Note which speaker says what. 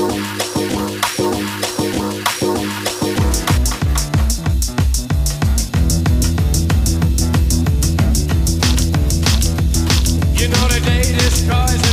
Speaker 1: You know the day destroys